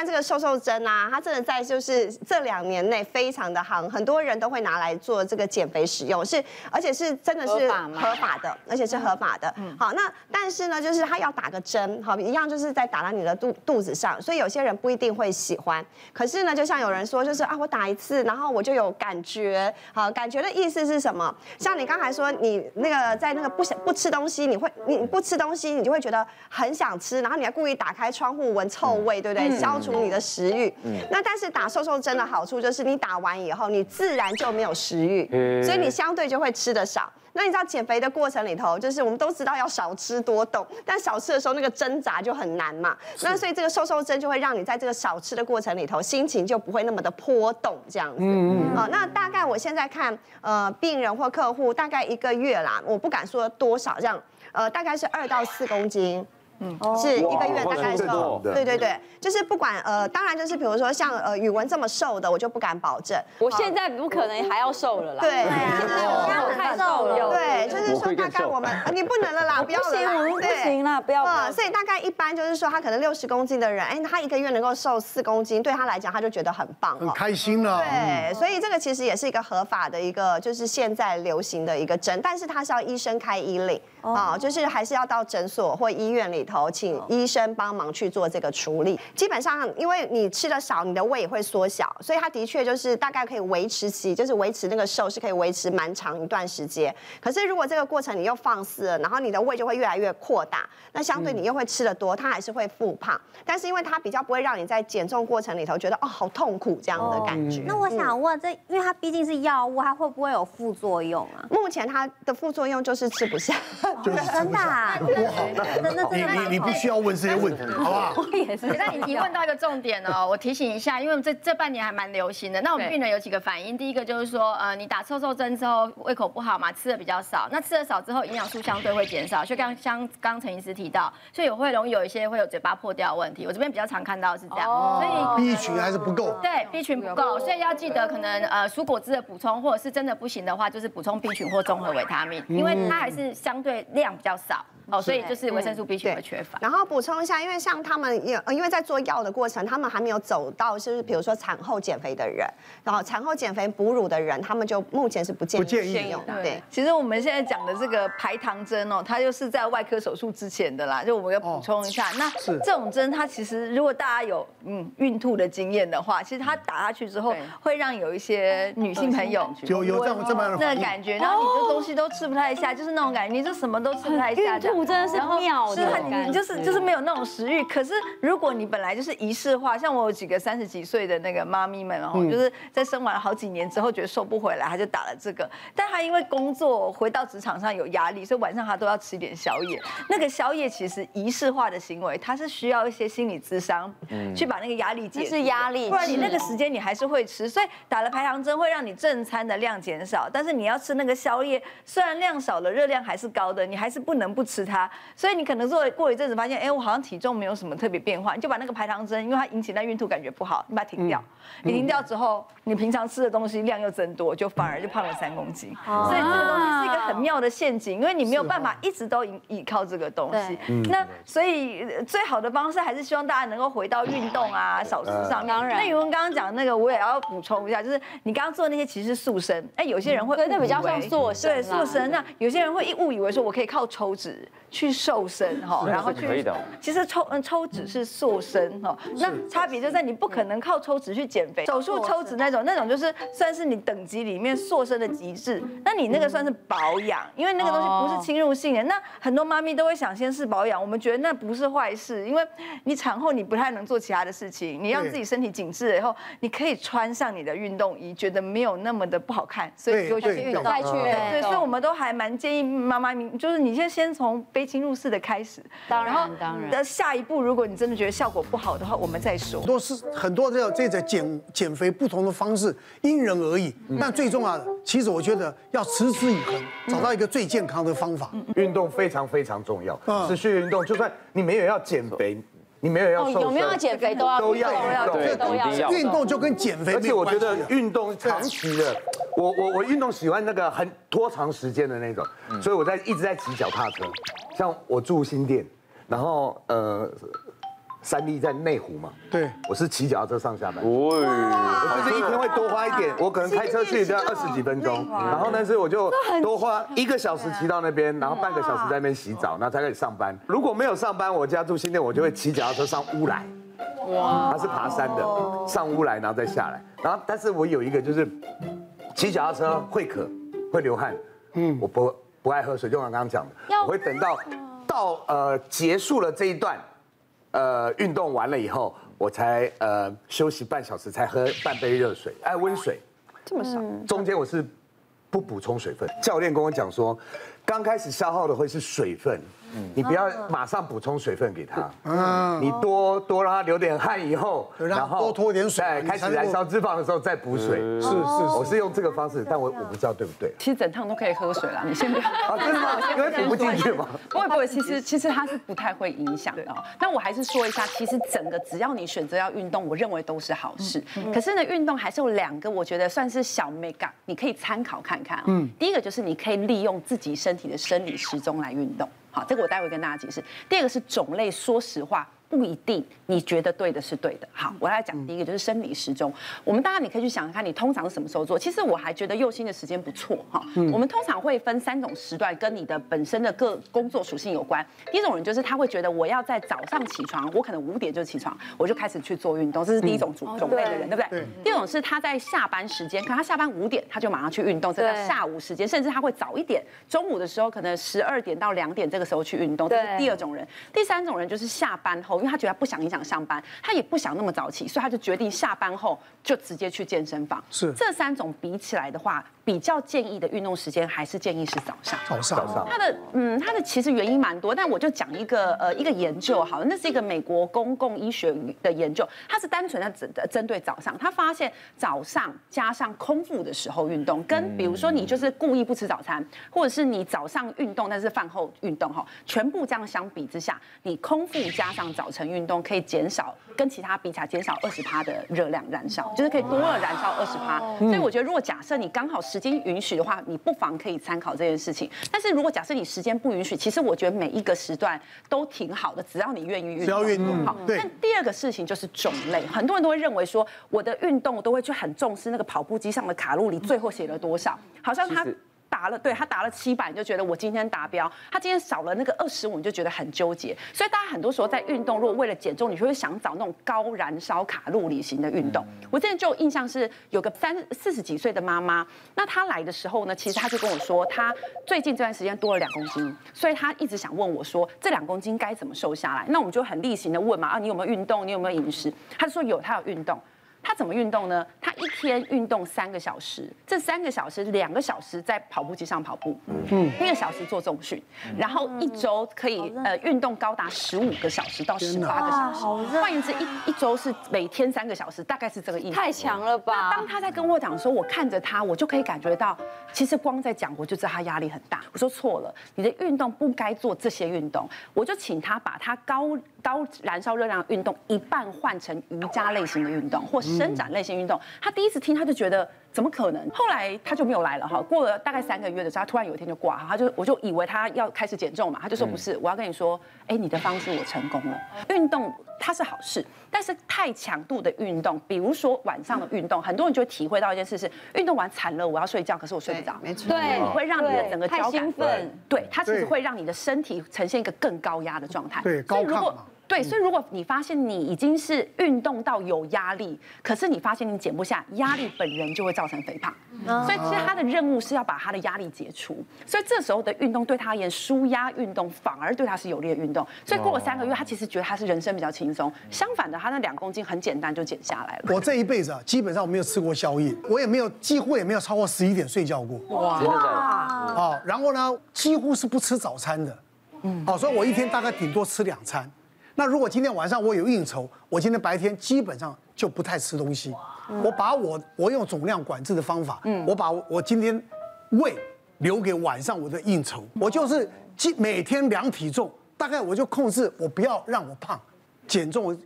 在这个瘦瘦针啊，它真的在就是这两年内非常的夯，很多人都会拿来做这个减肥使用，是而且是真的是合法的，而且是合法的。嗯，好，那但是呢，就是它要打个针，好，一样就是在打到你的肚肚子上，所以有些人不一定会喜欢。可是呢，就像有人说，就是啊，我打一次，然后我就有感觉，好，感觉的意思是什么？像你刚才说，你那个在那个不想不吃东西，你会你不吃东西，你就会觉得很想吃，然后你还故意打开窗户闻臭味，对不对？消除你的食欲。那但是打瘦瘦针的好处就是，你打完以后，你自然就没有食欲，所以你相对就会吃得少。那你知道减肥的过程里头，就是我们都知道要少吃多动，但少吃的时候那个挣扎就很难嘛。那所以这个瘦瘦针就会让你在这个少吃的过程里头，心情就不会那么的波动这样子。嗯嗯。好，那大概我现在看，呃，病人或客户大概一个月啦，我不敢说多少，这样，呃，大概是二到四公斤。嗯，是一个月大概瘦，对对对，就是不管呃，当然就是比如说像呃宇文这么瘦的，我就不敢保证。我现在不可能还要瘦了啦。对，现在我太瘦了。对，就是说大概我们你不能了啦，不要了。不行，啦，不要。嗯，所以大概一般就是说，他可能六十公斤的人，哎，他一个月能够瘦四公斤，对他来讲他就觉得很棒，很开心了。对，所以这个其实也是一个合法的一个，就是现在流行的一个针，但是他是要医生开医令。啊，就是还是要到诊所或医院里头，请医生帮忙去做这个处理。基本上，因为你吃的少，你的胃也会缩小，所以它的确就是大概可以维持期，就是维持那个瘦是可以维持蛮长一段时间。可是如果这个过程你又放肆了，然后你的胃就会越来越扩大，那相对你又会吃的多，它还是会复胖。但是因为它比较不会让你在减重过程里头觉得哦好痛苦这样的感觉。那我想问，这因为它毕竟是药物，它会不会有副作用啊？目前它的副作用就是吃不下。真的，真的好，你你你不需要问这些问题，好不好？我也是。那你提问到一个重点哦，我提醒一下，因为这这半年还蛮流行的。那我们病人有几个反应，第一个就是说，呃，你打瘦瘦针之后胃口不好嘛，吃的比较少。那吃的少之后，营养素相对会减少。就刚像刚陈医师提到，所以有会容易有一些会有嘴巴破掉的问题。我这边比较常看到是这样，所以 B 群还是不够。对，B 群不够，所以要记得可能呃蔬果汁的补充，或者是真的不行的话，就是补充 B 群或综合维他命，因为它还是相对量比较少。哦，所以就是维生素 B 群会缺乏。然后补充一下，因为像他们也因为在做药的过程，他们还没有走到就是比如说产后减肥的人，然后产后减肥哺乳的人，他们就目前是不建议使用的。对，其实我们现在讲的这个排糖针哦，它就是在外科手术之前的啦，就我们要补充一下。那这种针它其实如果大家有嗯孕吐的经验的话，其实它打下去之后会让有一些女性朋友有有这么这么样的那个感觉，然后你这东西都吃不太下，就是那种感觉，你这什么都吃不太下。真的是妙的，是你就是就是没有那种食欲。可是如果你本来就是仪式化，像我有几个三十几岁的那个妈咪们，然后就是在生完了好几年之后觉得瘦不回来，她就打了这个。但她因为工作回到职场上有压力，所以晚上她都要吃一点宵夜。那个宵夜其实仪式化的行为，它是需要一些心理智商，去把那个压力解。是压力，不然你那个时间你还是会吃。所以打了排糖针会让你正餐的量减少，但是你要吃那个宵夜，虽然量少了，热量还是高的，你还是不能不吃它。所以你可能做过一阵子，发现哎，我好像体重没有什么特别变化，你就把那个排糖针，因为它引起那孕吐感觉不好，你把它停掉。你停掉之后，你平常吃的东西量又增多，就反而就胖了三公斤。所以这个东西是很妙的陷阱，因为你没有办法一直都依依靠这个东西。那所以最好的方式还是希望大家能够回到运动啊、少吃上。面。当然，那宇文刚刚讲的那个，我也要补充一下，就是你刚刚做的那些其实是塑身，哎，有些人会对，比较像塑身，对塑身。那有些人会一误以为说我可以靠抽脂。去瘦身哈，然后去，其实抽嗯抽脂是塑身哈，那差别就在你不可能靠抽脂去减肥，手术抽脂那种那种就是算是你等级里面塑身的极致，那你那个算是保养，因为那个东西不是侵入性的。那很多妈咪都会想先试保养，我们觉得那不是坏事，因为你产后你不太能做其他的事情，你让自己身体紧致了以后，你可以穿上你的运动衣，觉得没有那么的不好看，所以就去运动。对，所以我们都还蛮建议妈妈咪，就是你先先从。非侵入式的开始，当然，当然。那下一步，如果你真的觉得效果不好的话，我们再说。很多是很多这这种减减肥不同的方式，因人而异。但最重要的，其实我觉得要持之以恒，找到一个最健康的方法。运动非常非常重要，持续运动，就算你没有要减肥，你没有要瘦，有没有要减肥都要都要运动，都要运动就跟减肥。而且我觉得运动长期的，我我我运动喜欢那个很拖长时间的那种，所以我在一直在骑脚踏车。像我住新店，然后呃，三立在内湖嘛，对，我是骑脚踏车上下班。我就是一天会多花一点，我可能开车去就要二十几分钟，然后但是我就多花一个小时骑到那边，然后半个小时在那边洗澡，然后才可以上班。如果没有上班，我家住新店，我就会骑脚踏车上乌来。哇，他是爬山的，上乌来然后再下来，然后但是我有一个就是骑脚踏车会渴，会流汗，嗯，我不不爱喝水，就像刚刚讲的，我会等到到呃结束了这一段。呃，运动完了以后，我才呃休息半小时，才喝半杯热水，哎，温水，这么少，中间我是不补充水分。教练跟我讲说，刚开始消耗的会是水分。你不要马上补充水分给他，嗯，你多多让他流点汗以后，然后多脱点水，开始燃烧脂肪的时候再补水。是是，我是用这个方式，但我我不知道对不对。其实整趟都可以喝水啦，你先不要。啊，真的吗？因为补不进去嘛。不会不会，其实其实它是不太会影响的。但我还是说一下，其实整个只要你选择要运动，我认为都是好事。可是呢，运动还是有两个，我觉得算是小美感，你可以参考看看。嗯，第一个就是你可以利用自己身体的生理时钟来运动。好，这个我待会跟大家解释。第二个是种类，说实话。不一定，你觉得对的是对的。好，我来讲第一个，就是生理时钟。我们大家你可以去想想看，你通常是什么时候做？其实我还觉得右心的时间不错哈。我们通常会分三种时段，跟你的本身的各工作属性有关。第一种人就是他会觉得我要在早上起床，我可能五点就起床，我就开始去做运动，这是第一种种种类的人，对不对？第二种是他在下班时间，可能他下班五点，他就马上去运动，这个下午时间，甚至他会早一点，中午的时候可能十二点到两点这个时候去运动，这是第二种人。第三种人就是下班后，因为他觉得他不想影响。上班，他也不想那么早起，所以他就决定下班后就直接去健身房。是这三种比起来的话，比较建议的运动时间还是建议是早上。早上，早上。他的嗯，他的其实原因蛮多，但我就讲一个呃一个研究好了，那是一个美国公共医学的研究，它是单纯的针针对早上，他发现早上加上空腹的时候运动，跟比如说你就是故意不吃早餐，或者是你早上运动但是饭后运动哈，全部这样相比之下，你空腹加上早晨运动可以减少跟其他比起来减少二十趴的热量燃烧，就是可以多了燃烧二十趴。所以我觉得如果假设你刚好时间允许的话，你不妨可以参考这件事情。但是如果假设你时间不允许，其实我觉得每一个时段都挺好的，只要你愿意运动。只要运动好。对。但第二个事情就是种类，很多人都会认为说，我的运动都会去很重视那个跑步机上的卡路里，最后写了多少，好像他。达了，对他达了七百，你就觉得我今天达标。他今天少了那个二十五，你就觉得很纠结。所以大家很多时候在运动，如果为了减重，你就会想找那种高燃烧卡路里型的运动。我之前就有印象是有个三四十几岁的妈妈，那她来的时候呢，其实她就跟我说，她最近这段时间多了两公斤，所以她一直想问我说，这两公斤该怎么瘦下来？那我们就很例行的问嘛，啊，你有没有运动？你有没有饮食？她就说有，她有运动。他怎么运动呢？他一天运动三个小时，这三个小时两个小时在跑步机上跑步，嗯，一个小时做重训，然后一周可以呃运动高达十五个小时到十八个小时。换言之，一一周是每天三个小时，大概是这个意思。太强了吧？当他在跟我讲说，我看着他，我就可以感觉到，其实光在讲，我就知道他压力很大。我说错了，你的运动不该做这些运动，我就请他把他高高燃烧热量的运动一半换成瑜伽类型的运动，或伸展类型运动。他第一次听他就觉得怎么可能？后来他就没有来了哈。过了大概三个月的时候，他突然有一天就挂哈，他就我就以为他要开始减重嘛，他就说不是，我要跟你说，哎，你的方式我成功了。运动它是好事，但是太强度的运动，比如说晚上的运动，很多人就会体会到一件事是，运动完惨了，我要睡觉，可是我睡不着。没错，对，你会让你的整个交感，对，它其实会让你的身体呈现一个更高压的状态。对，高亢。对，所以如果你发现你已经是运动到有压力，可是你发现你减不下，压力本人就会造成肥胖。所以其实他的任务是要把他的压力解除。所以这时候的运动对他而言，舒压运动反而对他是有利的运动。所以过了三个月，他其实觉得他是人生比较轻松。相反的，他那两公斤很简单就减下来了。我这一辈子啊，基本上我没有吃过宵夜，我也没有几乎也没有超过十一点睡觉过。哇！哦，然后呢，几乎是不吃早餐的。嗯。好，所以我一天大概顶多吃两餐。那如果今天晚上我有应酬，我今天白天基本上就不太吃东西。我把我我用总量管制的方法，我把我今天胃留给晚上我的应酬。我就是每天量体重，大概我就控制我不要让我胖，减重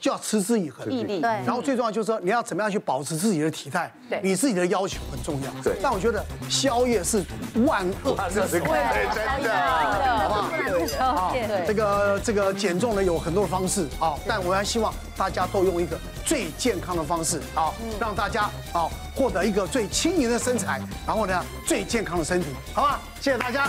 就要持之以恒，毅力。对。然后最重要就是说，你要怎么样去保持自己的体态，对，你自己的要求很重要。对。但我觉得宵夜是万恶之首，对，真的，好不好？对。这个这个减重呢有很多的方式啊，但我还希望大家都用一个最健康的方式啊，让大家啊获得一个最轻盈的身材，然后呢最健康的身体，好吧？谢谢大家。